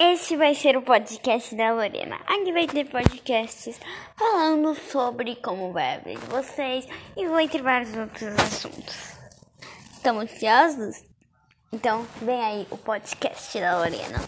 Esse vai ser o podcast da Lorena. Aqui vai ter podcasts falando sobre como vai a vocês e vai vários outros assuntos. Estão ansiosos? Então, vem aí o podcast da Lorena.